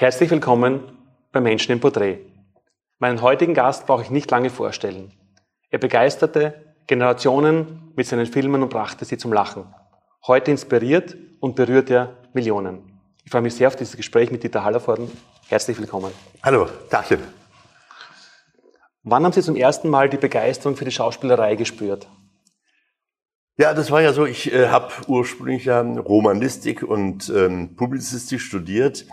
Herzlich willkommen bei Menschen im Porträt. Meinen heutigen Gast brauche ich nicht lange vorstellen. Er begeisterte Generationen mit seinen Filmen und brachte sie zum Lachen. Heute inspiriert und berührt er Millionen. Ich freue mich sehr auf dieses Gespräch mit Dieter Hallervorden. Herzlich willkommen. Hallo, Tachchen. Wann haben Sie zum ersten Mal die Begeisterung für die Schauspielerei gespürt? Ja, das war ja so, ich äh, habe ursprünglich ja Romanistik und ähm, Publizistik studiert.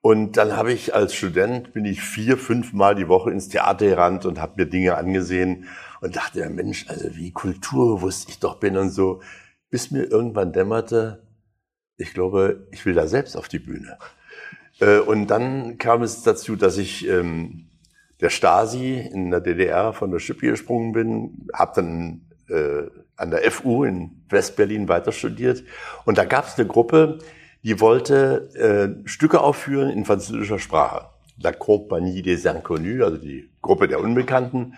Und dann habe ich als Student, bin ich vier, fünf Mal die Woche ins Theater gerannt und habe mir Dinge angesehen und dachte, ja, Mensch, also wie kulturbewusst ich doch bin und so. Bis mir irgendwann dämmerte, ich glaube, ich will da selbst auf die Bühne. Äh, und dann kam es dazu, dass ich ähm, der Stasi in der DDR von der Schippe gesprungen bin, habe dann äh, an der FU in Westberlin weiter studiert. Und da gab es eine Gruppe, die wollte äh, Stücke aufführen in französischer Sprache. La Compagnie des Inconnus, also die Gruppe der Unbekannten.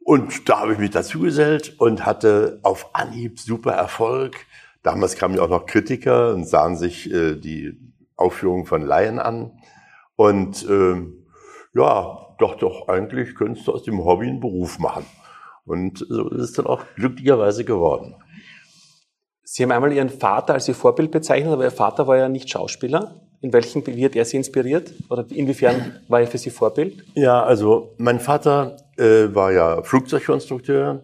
Und da habe ich mich dazu gesellt und hatte auf Anhieb super Erfolg. Damals kamen ja auch noch Kritiker und sahen sich äh, die Aufführung von Laien an. Und äh, ja, doch, doch, eigentlich könntest du aus dem Hobby einen Beruf machen. Und so ist es dann auch glücklicherweise geworden. Sie haben einmal Ihren Vater als Ihr Vorbild bezeichnet, aber Ihr Vater war ja nicht Schauspieler. In welchem, hat er Sie inspiriert? Oder inwiefern war er für Sie Vorbild? Ja, also mein Vater äh, war ja Flugzeugkonstrukteur,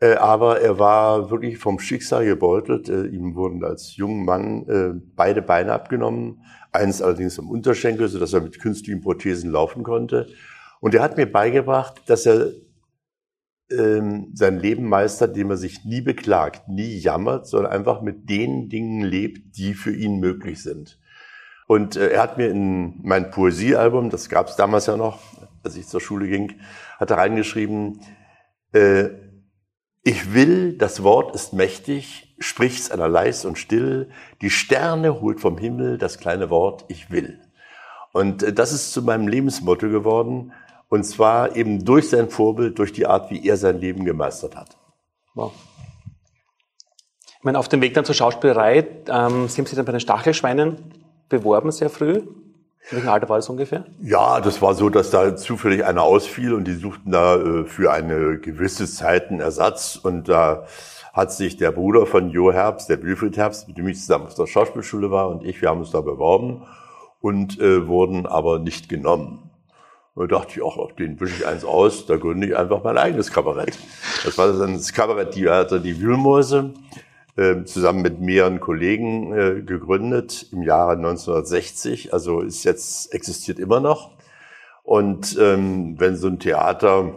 äh, aber er war wirklich vom Schicksal gebeutelt. Äh, ihm wurden als junger Mann äh, beide Beine abgenommen, eins allerdings am Unterschenkel, sodass er mit künstlichen Prothesen laufen konnte. Und er hat mir beigebracht, dass er ähm, sein Leben meistert, indem er sich nie beklagt, nie jammert, sondern einfach mit den Dingen lebt, die für ihn möglich sind. Und äh, er hat mir in mein Poesiealbum, das gab es damals ja noch, als ich zur Schule ging, hat er reingeschrieben, äh, ich will, das Wort ist mächtig, spricht's einer leis und still, die Sterne holt vom Himmel das kleine Wort, ich will. Und äh, das ist zu meinem Lebensmotto geworden, und zwar eben durch sein Vorbild, durch die Art, wie er sein Leben gemeistert hat. Wow. Ich meine, auf dem Weg dann zur Schauspielerei, ähm, Sie haben sich dann bei den Stachelschweinen beworben sehr früh. In welchem Alter war das ungefähr? Ja, das war so, dass da zufällig einer ausfiel und die suchten da äh, für eine gewisse Zeit einen Ersatz und da hat sich der Bruder von Jo Herbst, der Wilfried Herbst, mit dem ich zusammen auf der Schauspielschule war und ich, wir haben uns da beworben und äh, wurden aber nicht genommen. Und da dachte ich, auch, den wische ich eins aus, da gründe ich einfach mein eigenes Kabarett. Das war dann das Kabarett Theater Die Wühlmäuse, äh, zusammen mit mehreren Kollegen äh, gegründet im Jahre 1960. Also ist jetzt, existiert immer noch. Und ähm, wenn so ein Theater,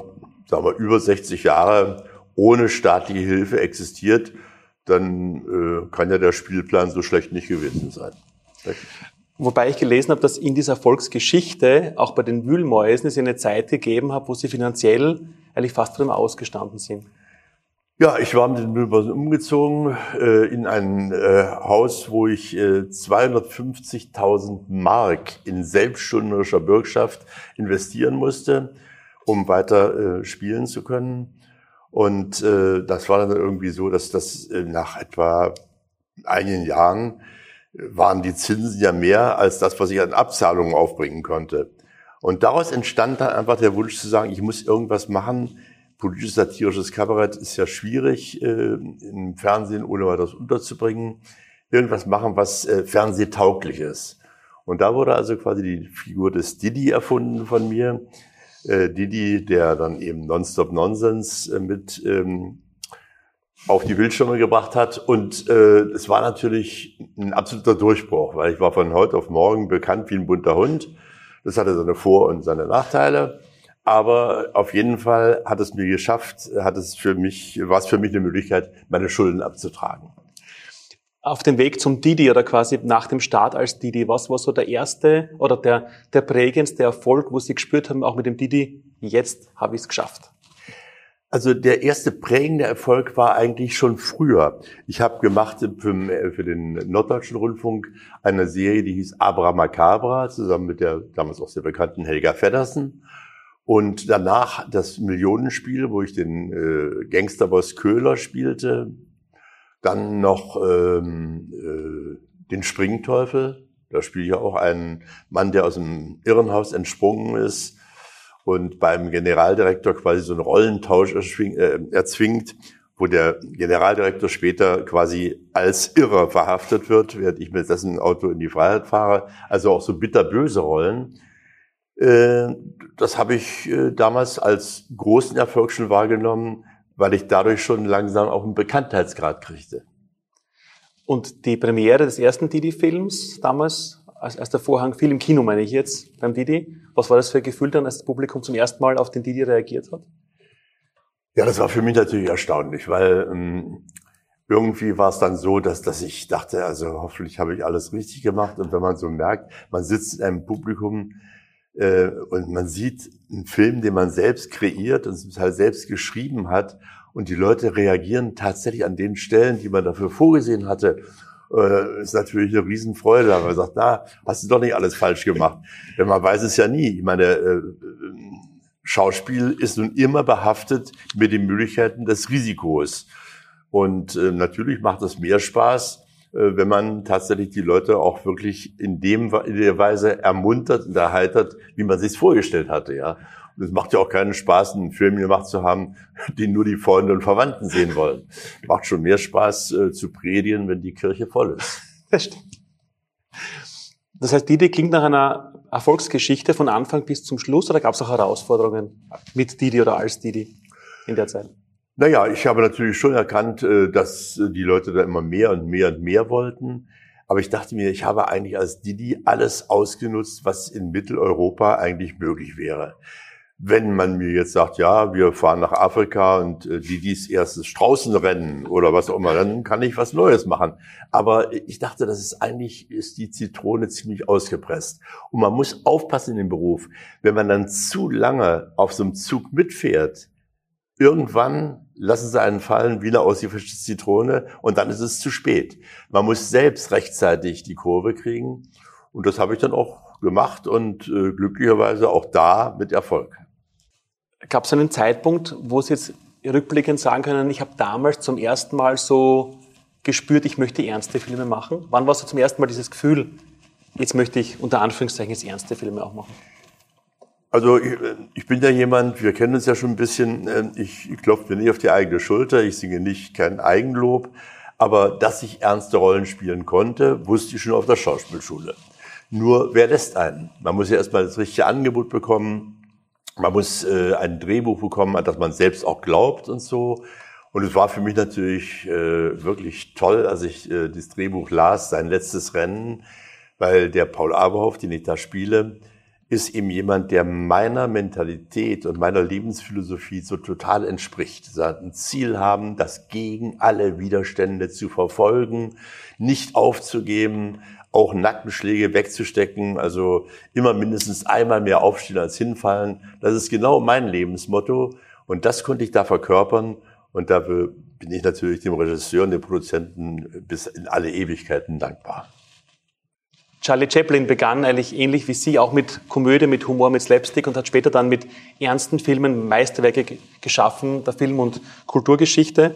sagen wir, über 60 Jahre ohne staatliche Hilfe existiert, dann äh, kann ja der Spielplan so schlecht nicht gewesen sein. Wobei ich gelesen habe, dass in dieser Volksgeschichte, auch bei den Wühlmäusen, es eine Zeit gegeben hat, wo sie finanziell eigentlich fast dem Ausgestanden sind. Ja, ich war mit den Wühlmäusen umgezogen äh, in ein äh, Haus, wo ich äh, 250.000 Mark in selbstschuldnerischer Bürgschaft investieren musste, um weiter äh, spielen zu können. Und äh, das war dann irgendwie so, dass das äh, nach etwa einigen Jahren waren die Zinsen ja mehr als das, was ich an Abzahlungen aufbringen konnte. Und daraus entstand dann einfach der Wunsch zu sagen, ich muss irgendwas machen. Politisches satirisches Kabarett ist ja schwierig äh, im Fernsehen, ohne weiteres unterzubringen. Irgendwas machen, was äh, fernsehtauglich ist. Und da wurde also quasi die Figur des Didi erfunden von mir. Äh, Didi, der dann eben Nonstop Nonsense äh, mit ähm, auf die Bildschirme gebracht hat. Und äh, es war natürlich ein absoluter Durchbruch, weil ich war von heute auf morgen bekannt wie ein bunter Hund. Das hatte seine Vor- und seine Nachteile. Aber auf jeden Fall hat es mir geschafft, hat es für mich, war es für mich eine Möglichkeit, meine Schulden abzutragen. Auf dem Weg zum Didi oder quasi nach dem Start als Didi, was war so der erste oder der, der prägendste Erfolg, wo Sie gespürt haben, auch mit dem Didi, jetzt habe ich es geschafft? Also der erste prägende Erfolg war eigentlich schon früher. Ich habe gemacht für, den Norddeutschen Rundfunk eine Serie, die hieß Abra Macabra, zusammen mit der damals auch sehr bekannten Helga Feddersen. Und danach das Millionenspiel, wo ich den äh, Gangsterboss Köhler spielte. Dann noch ähm, äh, den Springteufel, Da spiele ich auch einen Mann, der aus dem Irrenhaus entsprungen ist und beim Generaldirektor quasi so einen Rollentausch äh, erzwingt, wo der Generaldirektor später quasi als Irrer verhaftet wird, während ich mit dessen Auto in die Freiheit fahre. Also auch so bitterböse Rollen. Äh, das habe ich äh, damals als großen Erfolg schon wahrgenommen, weil ich dadurch schon langsam auch einen Bekanntheitsgrad kriegte. Und die Premiere des ersten Didi-Films damals, als, als Vorhang fiel im Kino, meine ich jetzt, beim Didi, was war das für ein Gefühl dann, als das Publikum zum ersten Mal auf den Didi reagiert hat? Ja, das war für mich natürlich erstaunlich, weil ähm, irgendwie war es dann so, dass, dass ich dachte, also hoffentlich habe ich alles richtig gemacht. Und wenn man so merkt, man sitzt in einem Publikum äh, und man sieht einen Film, den man selbst kreiert und halt selbst geschrieben hat und die Leute reagieren tatsächlich an den Stellen, die man dafür vorgesehen hatte, äh, ist natürlich eine Riesenfreude. Aber man sagt, na, hast du doch nicht alles falsch gemacht. Denn man weiß es ja nie. Ich meine, äh, Schauspiel ist nun immer behaftet mit den Möglichkeiten des Risikos. Und äh, natürlich macht es mehr Spaß, äh, wenn man tatsächlich die Leute auch wirklich in dem in der Weise ermuntert und erheitert, wie man sich vorgestellt hatte, ja. Und es macht ja auch keinen Spaß, einen Film gemacht zu haben, den nur die Freunde und Verwandten sehen wollen. Macht schon mehr Spaß äh, zu predigen, wenn die Kirche voll ist. Das stimmt. Das heißt, Didi klingt nach einer Erfolgsgeschichte von Anfang bis zum Schluss oder gab es auch Herausforderungen mit Didi oder als Didi in der Zeit? Naja, ich habe natürlich schon erkannt, äh, dass äh, die Leute da immer mehr und mehr und mehr wollten. Aber ich dachte mir, ich habe eigentlich als Didi alles ausgenutzt, was in Mitteleuropa eigentlich möglich wäre. Wenn man mir jetzt sagt, ja, wir fahren nach Afrika und äh, Didis erstes Straußenrennen oder was auch immer, dann kann ich was Neues machen. Aber ich dachte, das ist eigentlich, ist die Zitrone ziemlich ausgepresst. Und man muss aufpassen in dem Beruf. Wenn man dann zu lange auf so einem Zug mitfährt, Irgendwann lassen sie einen fallen wie eine ausgefischte Zitrone und dann ist es zu spät. Man muss selbst rechtzeitig die Kurve kriegen und das habe ich dann auch gemacht und äh, glücklicherweise auch da mit Erfolg. Gab es einen Zeitpunkt, wo Sie jetzt rückblickend sagen können, ich habe damals zum ersten Mal so gespürt, ich möchte ernste Filme machen? Wann war so zum ersten Mal dieses Gefühl, jetzt möchte ich unter Anführungszeichen jetzt ernste Filme auch machen? Also ich, ich, bin ja jemand, wir kennen uns ja schon ein bisschen, äh, ich klopfe mir nicht auf die eigene Schulter, ich singe nicht kein Eigenlob, aber dass ich ernste Rollen spielen konnte, wusste ich schon auf der Schauspielschule. Nur, wer lässt einen? Man muss ja erstmal das richtige Angebot bekommen, man muss äh, ein Drehbuch bekommen, an das man selbst auch glaubt und so. Und es war für mich natürlich äh, wirklich toll, als ich äh, das Drehbuch las, sein letztes Rennen, weil der Paul Aberhoff, den ich da spiele, ist eben jemand, der meiner Mentalität und meiner Lebensphilosophie so total entspricht. Ein Ziel haben, das gegen alle Widerstände zu verfolgen, nicht aufzugeben, auch Nackenschläge wegzustecken, also immer mindestens einmal mehr aufstehen als hinfallen. Das ist genau mein Lebensmotto und das konnte ich da verkörpern und dafür bin ich natürlich dem Regisseur und dem Produzenten bis in alle Ewigkeiten dankbar. Charlie Chaplin begann eigentlich ähnlich wie Sie auch mit Komödie, mit Humor, mit Slapstick und hat später dann mit ernsten Filmen Meisterwerke geschaffen, der Film- und Kulturgeschichte.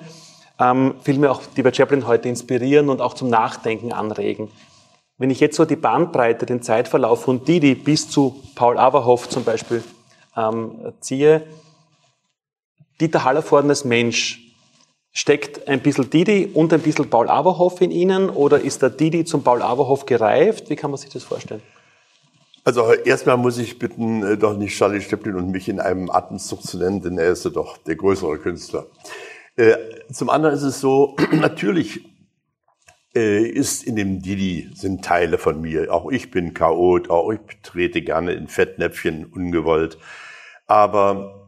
Ähm, Filme auch, die bei Chaplin heute inspirieren und auch zum Nachdenken anregen. Wenn ich jetzt so die Bandbreite, den Zeitverlauf von Didi bis zu Paul Aberhoff zum Beispiel ähm, ziehe, Dieter Hallervorden als Mensch, Steckt ein bisschen Didi und ein bisschen Paul Aberhoff in Ihnen oder ist der Didi zum Paul Aberhoff gereift? Wie kann man sich das vorstellen? Also erstmal muss ich bitten, äh, doch nicht Charlie Chaplin und mich in einem Atemzug zu nennen, denn er ist ja doch der größere Künstler. Äh, zum anderen ist es so, natürlich ist in dem Didi sind Teile von mir. Auch ich bin Chaot, auch ich trete gerne in Fettnäpfchen ungewollt. Aber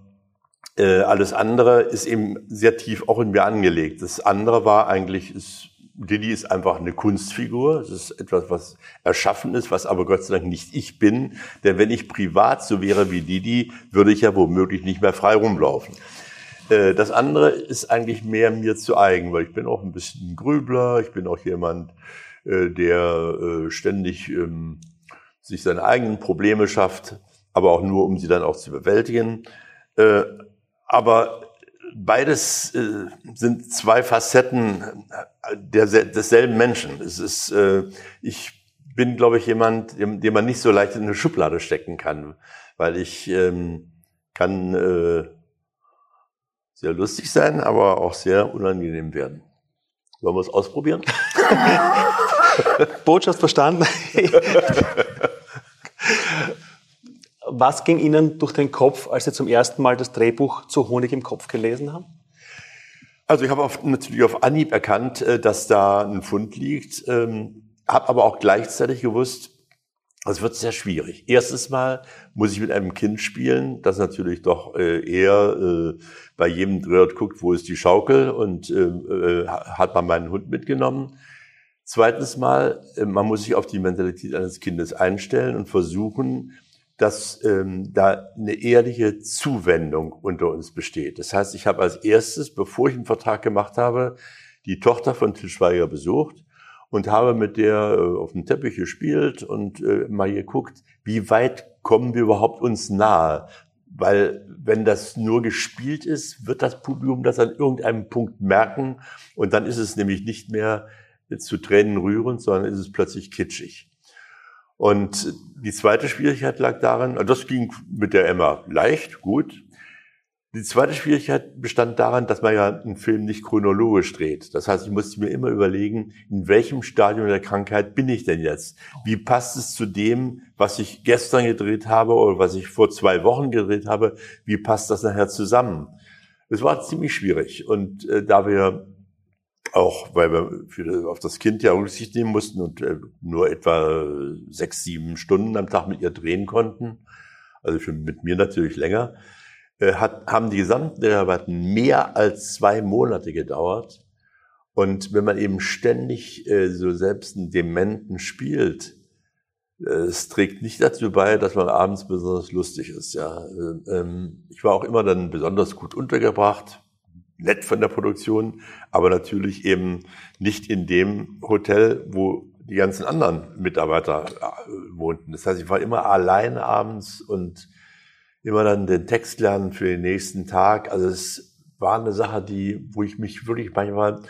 äh, alles andere ist eben sehr tief auch in mir angelegt. Das andere war eigentlich, ist, Didi ist einfach eine Kunstfigur. Es ist etwas, was erschaffen ist, was aber Gott sei Dank nicht ich bin. Denn wenn ich privat so wäre wie Didi, würde ich ja womöglich nicht mehr frei rumlaufen. Äh, das andere ist eigentlich mehr mir zu eigen, weil ich bin auch ein bisschen Grübler. Ich bin auch jemand, äh, der äh, ständig ähm, sich seine eigenen Probleme schafft, aber auch nur, um sie dann auch zu bewältigen. Aber beides sind zwei Facetten der, desselben Menschen. Es ist, ich bin, glaube ich, jemand, den man nicht so leicht in eine Schublade stecken kann, weil ich ähm, kann äh, sehr lustig sein, aber auch sehr unangenehm werden. Wollen wir es ausprobieren? Botschaft verstanden. Was ging Ihnen durch den Kopf, als Sie zum ersten Mal das Drehbuch zu Honig im Kopf gelesen haben? Also ich habe auf, natürlich auf Anhieb erkannt, äh, dass da ein Fund liegt, ähm, habe aber auch gleichzeitig gewusst, es wird sehr schwierig. Erstens mal muss ich mit einem Kind spielen, das natürlich doch äh, eher äh, bei jedem Dreh guckt, wo ist die Schaukel und äh, äh, hat man meinen Hund mitgenommen. Zweitens mal, äh, man muss sich auf die Mentalität eines Kindes einstellen und versuchen, dass ähm, da eine ehrliche Zuwendung unter uns besteht. Das heißt, ich habe als erstes, bevor ich einen Vertrag gemacht habe, die Tochter von Til Schweiger besucht und habe mit der äh, auf dem Teppich gespielt und äh, mal geguckt, wie weit kommen wir überhaupt uns nahe. Weil wenn das nur gespielt ist, wird das Publikum das an irgendeinem Punkt merken und dann ist es nämlich nicht mehr zu Tränen rührend, sondern ist es plötzlich kitschig. Und die zweite Schwierigkeit lag darin, das ging mit der Emma leicht, gut. Die zweite Schwierigkeit bestand daran, dass man ja einen Film nicht chronologisch dreht. Das heißt, ich musste mir immer überlegen, in welchem Stadium der Krankheit bin ich denn jetzt? Wie passt es zu dem, was ich gestern gedreht habe oder was ich vor zwei Wochen gedreht habe? Wie passt das nachher zusammen? Es war ziemlich schwierig. Und äh, da wir auch weil wir für, auf das Kind ja Rücksicht nehmen mussten und äh, nur etwa sechs, sieben Stunden am Tag mit ihr drehen konnten, also für, mit mir natürlich länger, hat, haben die gesamten Dreharbeiten mehr als zwei Monate gedauert. Und wenn man eben ständig äh, so selbst einen Dementen spielt, äh, es trägt nicht dazu bei, dass man abends besonders lustig ist. Ja, äh, ähm, ich war auch immer dann besonders gut untergebracht nett von der Produktion, aber natürlich eben nicht in dem Hotel, wo die ganzen anderen Mitarbeiter äh, wohnten. Das heißt, ich war immer allein abends und immer dann den Text lernen für den nächsten Tag. Also es war eine Sache, die, wo ich mich wirklich manchmal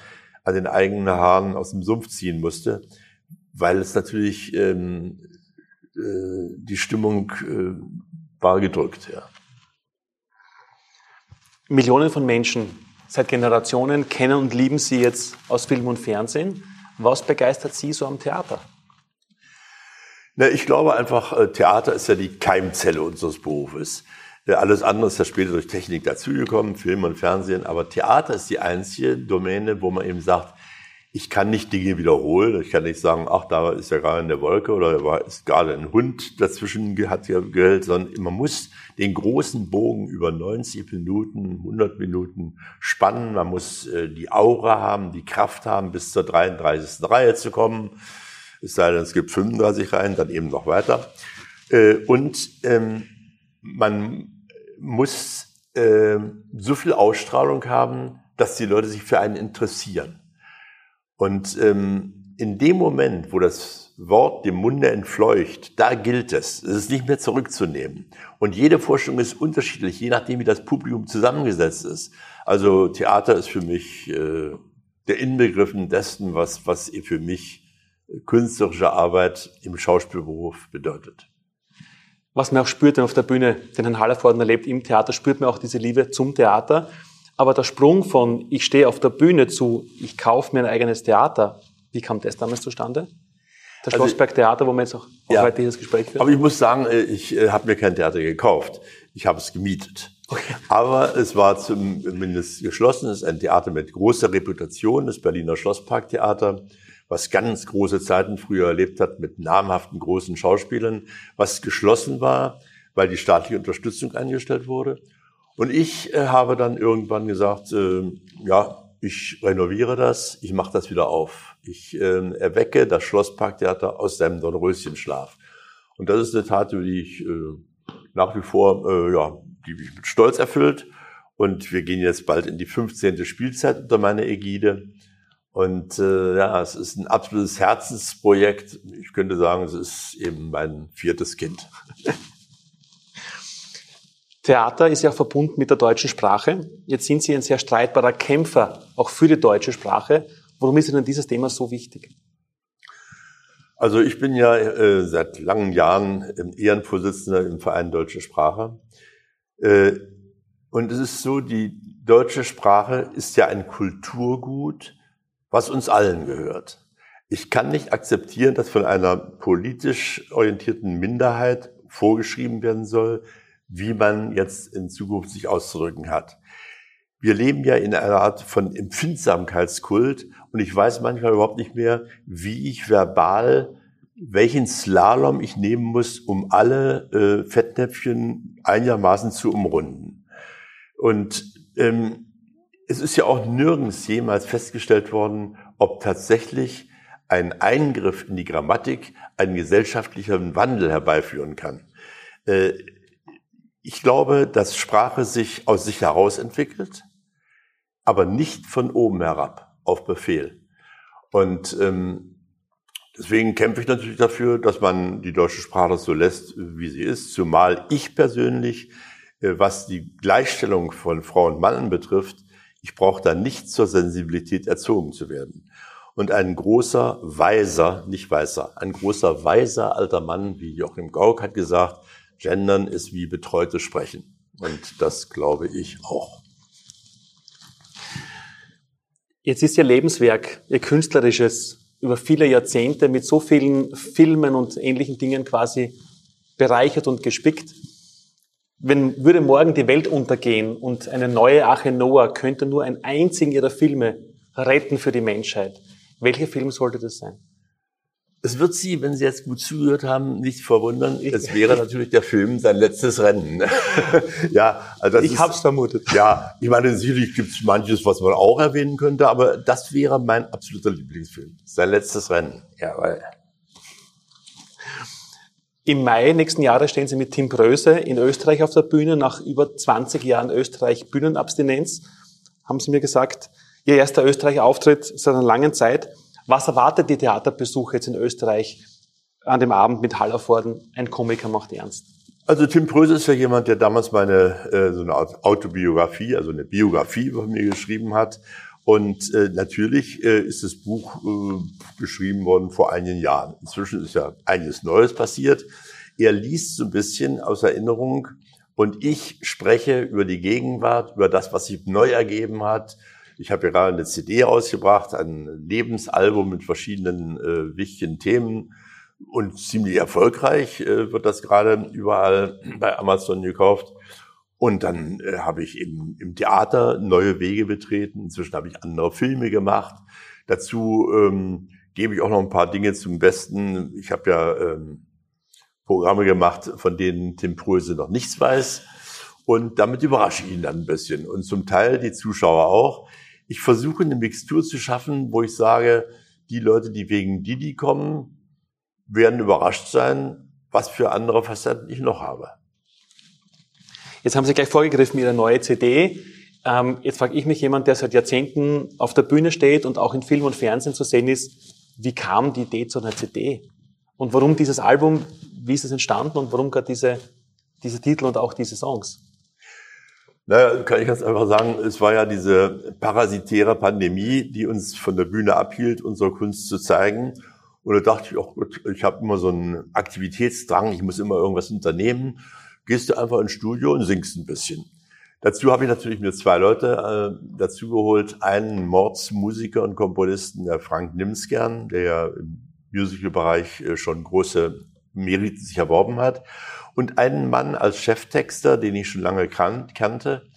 an den eigenen Haaren aus dem Sumpf ziehen musste, weil es natürlich ähm, äh, die Stimmung äh, war gedrückt. Ja. Millionen von Menschen seit Generationen kennen und lieben Sie jetzt aus Film und Fernsehen. Was begeistert Sie so am Theater? Na, ich glaube einfach, äh, Theater ist ja die Keimzelle unseres Berufes. Äh, alles andere ist ja später durch Technik dazugekommen, Film und Fernsehen. Aber Theater ist die einzige Domäne, wo man eben sagt, ich kann nicht Dinge wiederholen. Ich kann nicht sagen, ach, da ist ja gerade eine Wolke oder da ist gerade ein Hund dazwischen hat ja gehört, sondern man muss den großen Bogen über 90 Minuten, 100 Minuten spannen. Man muss äh, die Aura haben, die Kraft haben, bis zur 33. Reihe zu kommen. Es sei denn, es gibt 35 Reihen, dann eben noch weiter. Äh, und ähm, man muss äh, so viel Ausstrahlung haben, dass die Leute sich für einen interessieren. Und ähm, in dem Moment, wo das Wort dem Munde entfleucht, da gilt es. Es ist nicht mehr zurückzunehmen. Und jede Vorstellung ist unterschiedlich, je nachdem, wie das Publikum zusammengesetzt ist. Also Theater ist für mich äh, der Inbegriffen dessen, was, was für mich künstlerische Arbeit im Schauspielberuf bedeutet. Was man auch spürt, wenn man auf der Bühne den Herrn Hallervorden erlebt, im Theater spürt man auch diese Liebe zum Theater. Aber der Sprung von ich stehe auf der Bühne zu ich kaufe mir ein eigenes Theater, wie kam das damals zustande? Das also, Schlossberg Theater, wo wir jetzt auch, auch ja, heute dieses Gespräch führen. Aber ich muss sagen, äh, ich äh, habe mir kein Theater gekauft. Ich habe es gemietet. Okay. Aber es war zumindest geschlossen. Es ist ein Theater mit großer Reputation, das Berliner Schlossparktheater, was ganz große Zeiten früher erlebt hat mit namhaften großen Schauspielern, was geschlossen war, weil die staatliche Unterstützung eingestellt wurde. Und ich äh, habe dann irgendwann gesagt, äh, ja, ich renoviere das, ich mache das wieder auf. Ich äh, erwecke das Schlossparktheater aus seinem Dornröschenschlaf. Und das ist eine Tat, die ich äh, nach wie vor, äh, ja, die mich mit Stolz erfüllt. Und wir gehen jetzt bald in die 15. Spielzeit unter meiner Ägide. Und äh, ja, es ist ein absolutes Herzensprojekt. Ich könnte sagen, es ist eben mein viertes Kind. Theater ist ja verbunden mit der deutschen Sprache. Jetzt sind Sie ein sehr streitbarer Kämpfer, auch für die deutsche Sprache. Warum ist Ihnen dieses Thema so wichtig? Also ich bin ja äh, seit langen Jahren Ehrenvorsitzender im Verein Deutsche Sprache. Äh, und es ist so, die deutsche Sprache ist ja ein Kulturgut, was uns allen gehört. Ich kann nicht akzeptieren, dass von einer politisch orientierten Minderheit vorgeschrieben werden soll, wie man jetzt in Zukunft sich auszudrücken hat. Wir leben ja in einer Art von Empfindsamkeitskult und ich weiß manchmal überhaupt nicht mehr, wie ich verbal welchen Slalom ich nehmen muss, um alle äh, Fettnäpfchen einigermaßen zu umrunden. Und ähm, es ist ja auch nirgends jemals festgestellt worden, ob tatsächlich ein Eingriff in die Grammatik einen gesellschaftlichen Wandel herbeiführen kann. Äh, ich glaube, dass Sprache sich aus sich heraus entwickelt, aber nicht von oben herab auf Befehl. Und ähm, deswegen kämpfe ich natürlich dafür, dass man die deutsche Sprache so lässt, wie sie ist. Zumal ich persönlich, äh, was die Gleichstellung von Frau und Mann betrifft, ich brauche da nicht zur Sensibilität erzogen zu werden. Und ein großer, weiser, nicht weißer, ein großer, weiser alter Mann, wie Joachim Gauck hat gesagt, Gendern ist wie betreutes Sprechen. Und das glaube ich auch. Jetzt ist Ihr Lebenswerk, Ihr künstlerisches, über viele Jahrzehnte mit so vielen Filmen und ähnlichen Dingen quasi bereichert und gespickt. Wenn würde morgen die Welt untergehen und eine neue Arche Noah könnte nur einen einzigen ihrer Filme retten für die Menschheit, welcher Film sollte das sein? Es wird Sie, wenn Sie jetzt gut zugehört haben, nicht verwundern. Es wäre natürlich der Film sein letztes Rennen. ja, also das ich habe es vermutet. Ja, ich meine, sicherlich gibt es manches, was man auch erwähnen könnte, aber das wäre mein absoluter Lieblingsfilm. Sein letztes Rennen. Ja, weil Im Mai nächsten Jahres stehen Sie mit Tim Bröse in Österreich auf der Bühne. Nach über 20 Jahren Österreich Bühnenabstinenz haben Sie mir gesagt, Ihr erster Österreich-Auftritt seit einer langen Zeit. Was erwartet die Theaterbesucher jetzt in Österreich an dem Abend mit Hallervorden? Ein Komiker macht ernst. Also Tim Pröse ist ja jemand, der damals meine äh, so eine Autobiografie, also eine Biografie über mir geschrieben hat. Und äh, natürlich äh, ist das Buch äh, geschrieben worden vor einigen Jahren. Inzwischen ist ja einiges Neues passiert. Er liest so ein bisschen aus Erinnerung und ich spreche über die Gegenwart, über das, was sich neu ergeben hat, ich habe gerade eine CD ausgebracht, ein Lebensalbum mit verschiedenen äh, wichtigen Themen und ziemlich erfolgreich äh, wird das gerade überall bei Amazon gekauft. Und dann äh, habe ich eben im Theater neue Wege betreten. Inzwischen habe ich andere Filme gemacht. Dazu ähm, gebe ich auch noch ein paar Dinge zum Besten. Ich habe ja ähm, Programme gemacht, von denen Tim Pröse noch nichts weiß. Und damit überrasche ich ihn dann ein bisschen. Und zum Teil die Zuschauer auch ich versuche eine Mixtur zu schaffen, wo ich sage, die Leute, die wegen Didi kommen, werden überrascht sein, was für andere Facetten ich noch habe. Jetzt haben Sie gleich vorgegriffen, Ihre neue CD. Ähm, jetzt frage ich mich jemand, der seit Jahrzehnten auf der Bühne steht und auch in Film und Fernsehen zu sehen ist, wie kam die Idee zu einer CD? Und warum dieses Album, wie ist es entstanden und warum gerade diese, diese Titel und auch diese Songs? Naja, kann ich ganz einfach sagen, es war ja diese parasitäre Pandemie, die uns von der Bühne abhielt, unsere Kunst zu zeigen. Und da dachte ich, auch gut, ich habe immer so einen Aktivitätsdrang, ich muss immer irgendwas unternehmen. Gehst du einfach ins Studio und singst ein bisschen. Dazu habe ich natürlich mir zwei Leute äh, dazu geholt. Einen Mordsmusiker und Komponisten, der Frank Nimskern, der ja im Musical-Bereich äh, schon große Meriten sich erworben hat und einen Mann als Cheftexter, den ich schon lange kan kannte.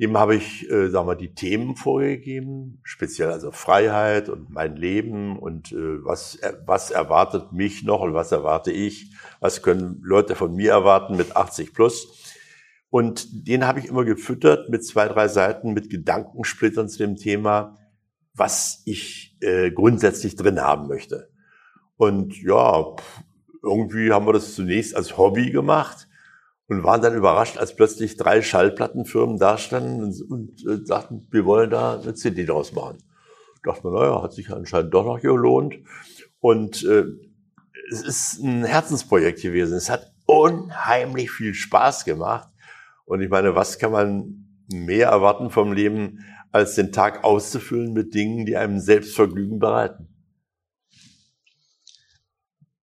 Dem habe ich, äh, sagen wir, die Themen vorgegeben, speziell also Freiheit und mein Leben und äh, was, äh, was erwartet mich noch und was erwarte ich, was können Leute von mir erwarten mit 80 plus. Und den habe ich immer gefüttert mit zwei, drei Seiten mit Gedankensplittern zu dem Thema, was ich äh, grundsätzlich drin haben möchte. Und ja, irgendwie haben wir das zunächst als Hobby gemacht und waren dann überrascht, als plötzlich drei Schallplattenfirmen dastanden und, und äh, sagten, wir wollen da eine CD draus machen. Da dachte man, naja, hat sich anscheinend doch noch gelohnt. Und äh, es ist ein Herzensprojekt gewesen. Es hat unheimlich viel Spaß gemacht. Und ich meine, was kann man mehr erwarten vom Leben, als den Tag auszufüllen mit Dingen, die einem Selbstvergnügen bereiten?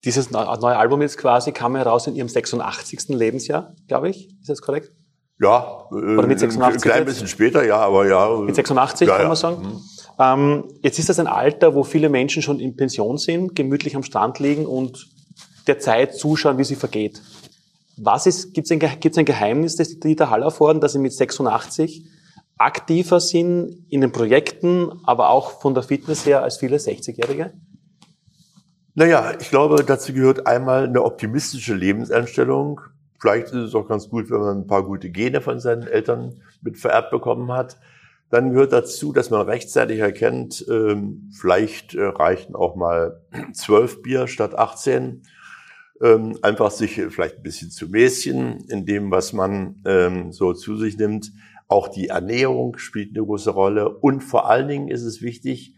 Dieses neue Album jetzt quasi kam heraus in Ihrem 86. Lebensjahr, glaube ich. Ist das korrekt? Ja, Oder mit 86 ein klein jetzt? bisschen später, ja, aber ja. Mit 86 ja, kann ja. man sagen. Ähm, jetzt ist das ein Alter, wo viele Menschen schon in Pension sind, gemütlich am Strand liegen und der Zeit zuschauen, wie sie vergeht. Was ist, gibt es ein, gibt's ein Geheimnis des Dieter Hallervorden, dass sie mit 86 aktiver sind in den Projekten, aber auch von der Fitness her als viele 60-Jährige? Naja, ich glaube, dazu gehört einmal eine optimistische Lebenseinstellung. Vielleicht ist es auch ganz gut, wenn man ein paar gute Gene von seinen Eltern mit vererbt bekommen hat. Dann gehört dazu, dass man rechtzeitig erkennt, ähm, vielleicht äh, reichen auch mal zwölf Bier statt 18. Ähm, einfach sich vielleicht ein bisschen zu mäßchen in dem, was man ähm, so zu sich nimmt. Auch die Ernährung spielt eine große Rolle. Und vor allen Dingen ist es wichtig,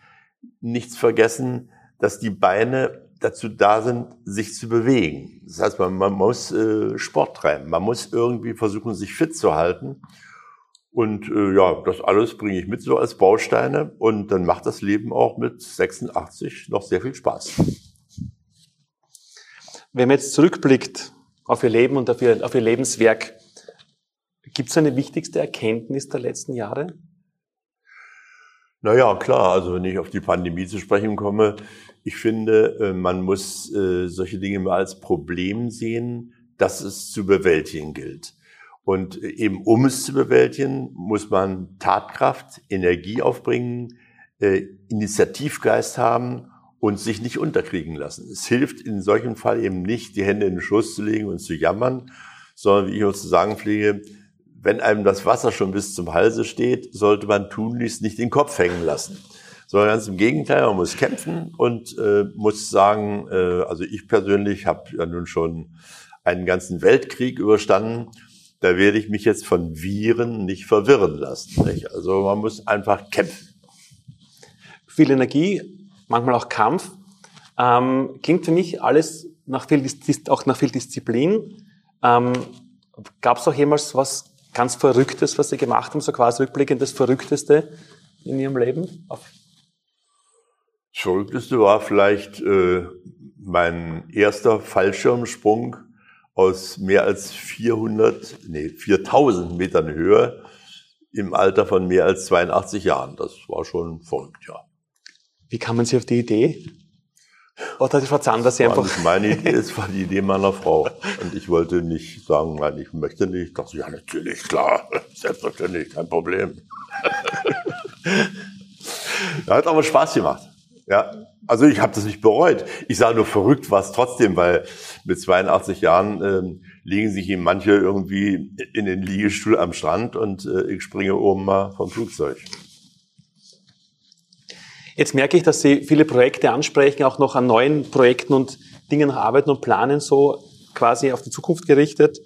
nichts vergessen, dass die Beine dazu da sind, sich zu bewegen. Das heißt, man, man muss äh, Sport treiben. Man muss irgendwie versuchen, sich fit zu halten. Und äh, ja, das alles bringe ich mit so als Bausteine. Und dann macht das Leben auch mit 86 noch sehr viel Spaß. Wenn man jetzt zurückblickt auf Ihr Leben und auf Ihr, auf Ihr Lebenswerk, gibt es eine wichtigste Erkenntnis der letzten Jahre? Naja, klar, also wenn ich auf die Pandemie zu sprechen komme, ich finde, äh, man muss äh, solche Dinge mal als Problem sehen, dass es zu bewältigen gilt. Und äh, eben um es zu bewältigen, muss man Tatkraft, Energie aufbringen, Initiativgeist haben und sich nicht unterkriegen lassen. Es hilft in solchem Fall eben nicht, die Hände in den Schoß zu legen und zu jammern, sondern wie ich immer zu sagen pflege, wenn einem das Wasser schon bis zum Halse steht, sollte man tunlichst nicht den Kopf hängen lassen. Sondern ganz im Gegenteil, man muss kämpfen und äh, muss sagen, äh, also ich persönlich habe ja nun schon einen ganzen Weltkrieg überstanden. Da werde ich mich jetzt von Viren nicht verwirren lassen. Nicht? Also man muss einfach kämpfen. Viel Energie, manchmal auch Kampf. Ähm, klingt für mich alles nach viel, auch nach viel Disziplin. Ähm, Gab es auch jemals was ganz Verrücktes, was Sie gemacht haben, so quasi rückblickend das Verrückteste in Ihrem Leben? Auf Das Verrückteste war vielleicht äh, mein erster Fallschirmsprung aus mehr als 400, nee, 4000 Metern Höhe im Alter von mehr als 82 Jahren. Das war schon verrückt, ja. Wie kamen Sie auf die Idee? Oder hat die Frau Zander Sie War einfach... nicht meine Idee, es war die Idee meiner Frau. Und ich wollte nicht sagen, nein, ich möchte nicht. Ich dachte, ja, natürlich, klar, selbstverständlich, kein Problem. Hat aber Spaß gemacht. Ja, also ich habe das nicht bereut. Ich sage nur verrückt war es trotzdem, weil mit 82 Jahren ähm, legen sich ihm manche irgendwie in den Liegestuhl am Strand und äh, ich springe oben mal vom Flugzeug. Jetzt merke ich, dass Sie viele Projekte ansprechen, auch noch an neuen Projekten und Dingen arbeiten und planen, so quasi auf die Zukunft gerichtet.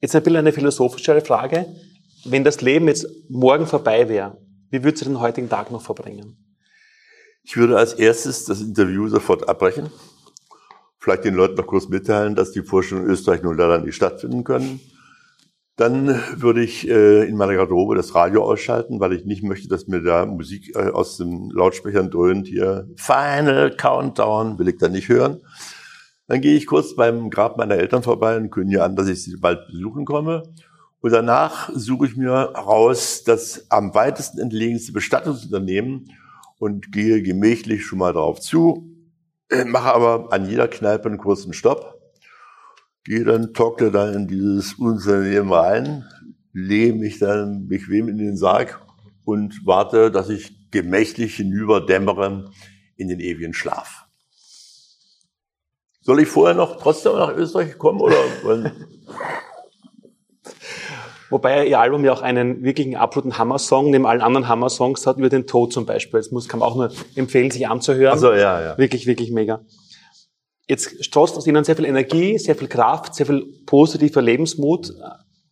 Jetzt ein bisschen eine philosophischere Frage. Wenn das Leben jetzt morgen vorbei wäre, wie würdest du den heutigen Tag noch verbringen? Ich würde als erstes das Interview sofort abbrechen. Vielleicht den Leuten noch kurz mitteilen, dass die Vorstellungen in Österreich nun leider nicht stattfinden können. Dann würde ich äh, in meiner Garderobe das Radio ausschalten, weil ich nicht möchte, dass mir da Musik äh, aus den Lautsprechern dröhnt. Hier Final Countdown will ich da nicht hören. Dann gehe ich kurz beim Grab meiner Eltern vorbei und kündige an, dass ich sie bald besuchen komme. Und danach suche ich mir raus das am weitesten entlegenste Bestattungsunternehmen und gehe gemächlich schon mal drauf zu, äh, mache aber an jeder Kneipe einen kurzen Stopp, gehe dann, trockne dann in dieses Unternehmen rein, lehne mich dann bequem in den Sarg und warte, dass ich gemächlich hinüberdämmere in den ewigen Schlaf. Soll ich vorher noch trotzdem nach Österreich kommen oder? Wobei Ihr Album ja auch einen wirklichen absoluten Hammer-Song, neben allen anderen Hammer-Songs hat, über den Tod zum Beispiel. Das muss, kann man auch nur empfehlen, sich anzuhören. Also ja, ja. Wirklich, wirklich mega. Jetzt strost aus Ihnen sehr viel Energie, sehr viel Kraft, sehr viel positiver Lebensmut.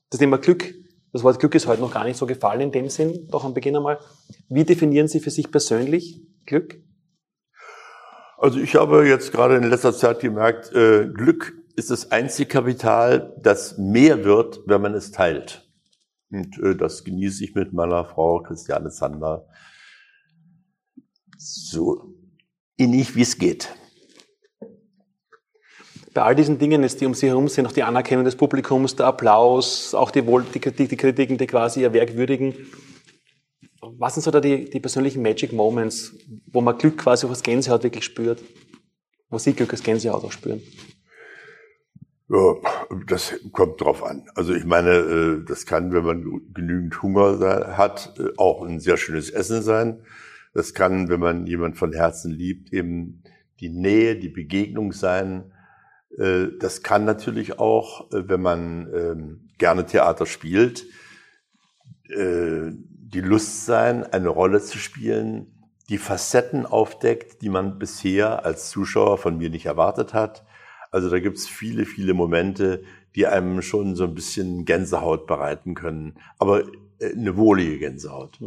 Das Thema Glück, das Wort Glück ist heute noch gar nicht so gefallen in dem Sinn, doch am Beginn einmal. Wie definieren Sie für sich persönlich Glück? Also ich habe jetzt gerade in letzter Zeit gemerkt, äh, Glück ist das einzige Kapital, das mehr wird, wenn man es teilt. Und äh, das genieße ich mit meiner Frau Christiane Zander so innig, wie es geht. Bei all diesen Dingen, die um Sie herum sind, auch die Anerkennung des Publikums, der Applaus, auch die, die, die Kritiken, die quasi Ihr Werk würdigen, was sind so da die, die persönlichen Magic Moments, wo man Glück quasi auch als Gänsehaut wirklich spürt? Wo Sie Glück als Gänsehaut auch spüren? Ja, das kommt drauf an. Also ich meine, äh, das kann, wenn man genügend Hunger hat, äh, auch ein sehr schönes Essen sein. Das kann, wenn man jemand von Herzen liebt, eben die Nähe, die Begegnung sein. Äh, das kann natürlich auch, wenn man ähm, gerne Theater spielt, die Lust sein, eine Rolle zu spielen, die Facetten aufdeckt, die man bisher als Zuschauer von mir nicht erwartet hat also da gibt's viele, viele Momente, die einem schon so ein bisschen Gänsehaut bereiten können, aber äh, eine wohlige Gänsehaut.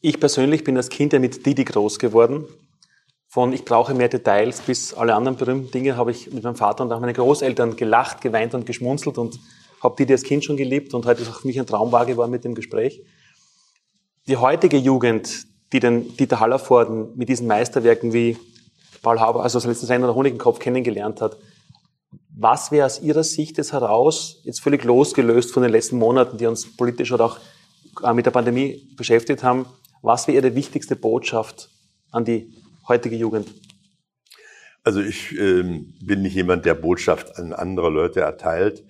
Ich persönlich bin als Kind ja mit Didi groß geworden. Von ich brauche mehr Details bis alle anderen berühmten Dinge habe ich mit meinem Vater und auch meinen Großeltern gelacht, geweint und geschmunzelt und habe Didi als Kind schon geliebt und heute ist auch für mich ein Traum wahr geworden mit dem Gespräch. Die heutige Jugend, die den Dieter Hallervorden mit diesen Meisterwerken wie Paul Haber, also als letzten Sender der Kopf kennengelernt hat. Was wäre aus Ihrer Sicht jetzt heraus, jetzt völlig losgelöst von den letzten Monaten, die uns politisch oder auch äh, mit der Pandemie beschäftigt haben, was wäre Ihre wichtigste Botschaft an die heutige Jugend? Also ich äh, bin nicht jemand, der Botschaft an andere Leute erteilt,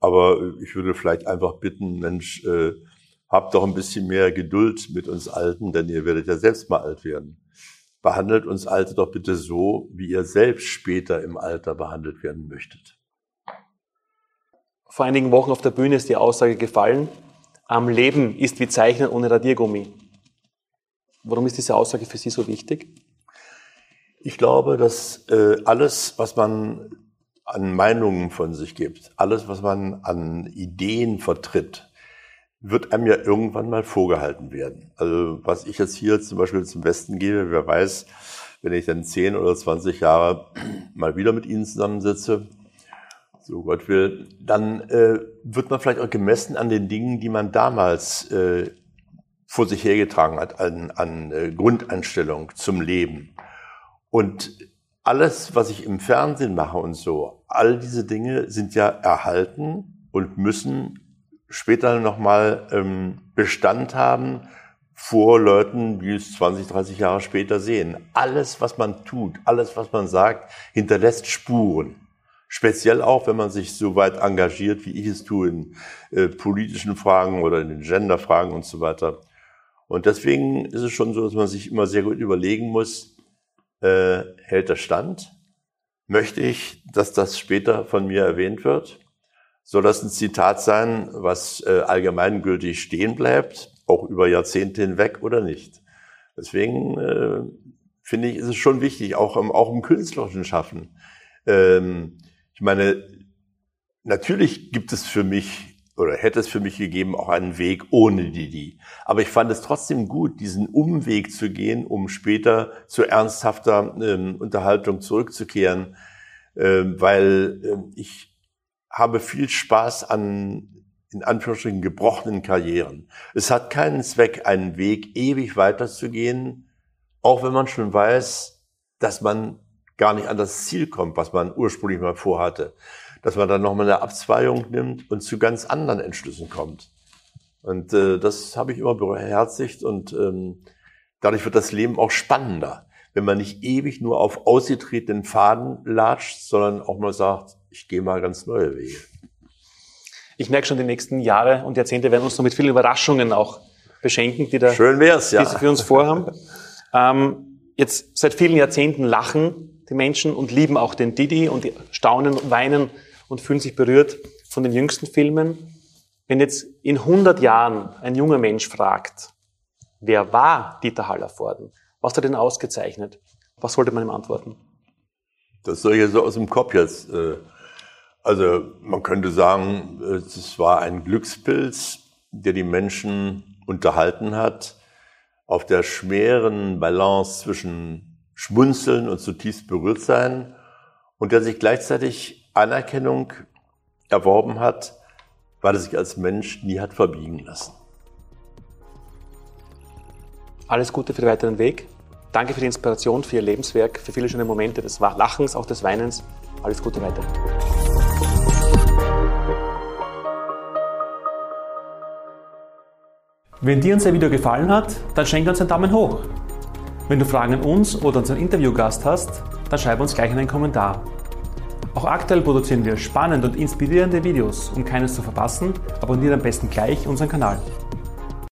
aber ich würde vielleicht einfach bitten, Mensch, äh, habt doch ein bisschen mehr Geduld mit uns Alten, denn ihr werdet ja selbst mal alt werden behandelt uns Alte doch bitte so, wie ihr selbst später im Alter behandelt werden möchtet. Vor einigen Wochen auf der Bühne ist die Aussage gefallen, am Leben ist wie Zeichnen ohne Radiergummi. Warum ist diese Aussage für Sie so wichtig? Ich glaube, dass äh, alles, was man an Meinungen von sich gibt, alles, was man an Ideen vertritt, wird einem ja irgendwann mal vorgehalten werden. Also was ich jetzt hier zum Beispiel zum Westen gebe, wer weiß, wenn ich dann 10 oder 20 Jahre mal wieder mit Ihnen zusammensitze, so Gott will, dann äh, wird man vielleicht auch gemessen an den Dingen, die man damals äh, vor sich hergetragen hat, an, an äh, Grundeinstellung zum Leben. Und alles, was ich im Fernsehen mache und so, all diese Dinge sind ja erhalten und müssen später nochmal ähm, Bestand haben vor Leuten, die es 20, 30 Jahre später sehen. Alles, was man tut, alles, was man sagt, hinterlässt Spuren. Speziell auch, wenn man sich so weit engagiert, wie ich es tue, in äh, politischen Fragen oder in den Genderfragen und so weiter. Und deswegen ist es schon so, dass man sich immer sehr gut überlegen muss, äh, hält der Stand? Möchte ich, dass das später von mir erwähnt wird? soll das ein Zitat sein, was äh, allgemeingültig stehen bleibt, auch über Jahrzehnte hinweg oder nicht. Deswegen äh, finde ich, ist es schon wichtig, auch im, auch im künstlerischen Schaffen. Ähm, ich meine, natürlich gibt es für mich oder hätte es für mich gegeben auch einen Weg ohne Didi. Aber ich fand es trotzdem gut, diesen Umweg zu gehen, um später zu ernsthafter ähm, Unterhaltung zurückzukehren, ähm, weil ähm, ich habe viel Spaß an in Anführungsstrichen gebrochenen Karrieren. Es hat keinen Zweck, einen Weg ewig weiterzugehen, auch wenn man schon weiß, dass man gar nicht an das Ziel kommt, was man ursprünglich mal vorhatte. Dass man dann nochmal eine Abzweigung nimmt und zu ganz anderen Entschlüssen kommt. Und äh, das habe ich immer beherzigt und ähm, dadurch wird das Leben auch spannender, wenn man nicht ewig nur auf ausgetretenen Faden latscht, sondern auch mal sagt, ich gehe mal ganz neue Wege. Ich merke schon, die nächsten Jahre und Jahrzehnte werden uns noch mit vielen Überraschungen auch beschenken, die da Schön wär's, ja. die sie für uns vorhaben. ähm, jetzt seit vielen Jahrzehnten lachen die Menschen und lieben auch den Didi und die staunen und weinen und fühlen sich berührt von den jüngsten Filmen. Wenn jetzt in 100 Jahren ein junger Mensch fragt, wer war Dieter Hallervorden? Was hat er denn ausgezeichnet? Was sollte man ihm antworten? Das soll ich jetzt so aus dem Kopf jetzt äh, also man könnte sagen, es war ein Glückspilz, der die Menschen unterhalten hat, auf der schweren Balance zwischen Schmunzeln und zutiefst berührt sein und der sich gleichzeitig Anerkennung erworben hat, weil er sich als Mensch nie hat verbiegen lassen. Alles Gute für den weiteren Weg. Danke für die Inspiration, für Ihr Lebenswerk, für viele schöne Momente des Lachens, auch des Weinens Alles Gute weiter. Wenn dir unser Video gefallen hat, dann schenke uns einen Daumen hoch. Wenn du Fragen an uns oder unseren Interviewgast hast, dann schreib uns gleich einen Kommentar. Auch aktuell produzieren wir spannende und inspirierende Videos. Um keines zu verpassen, abonniere am besten gleich unseren Kanal.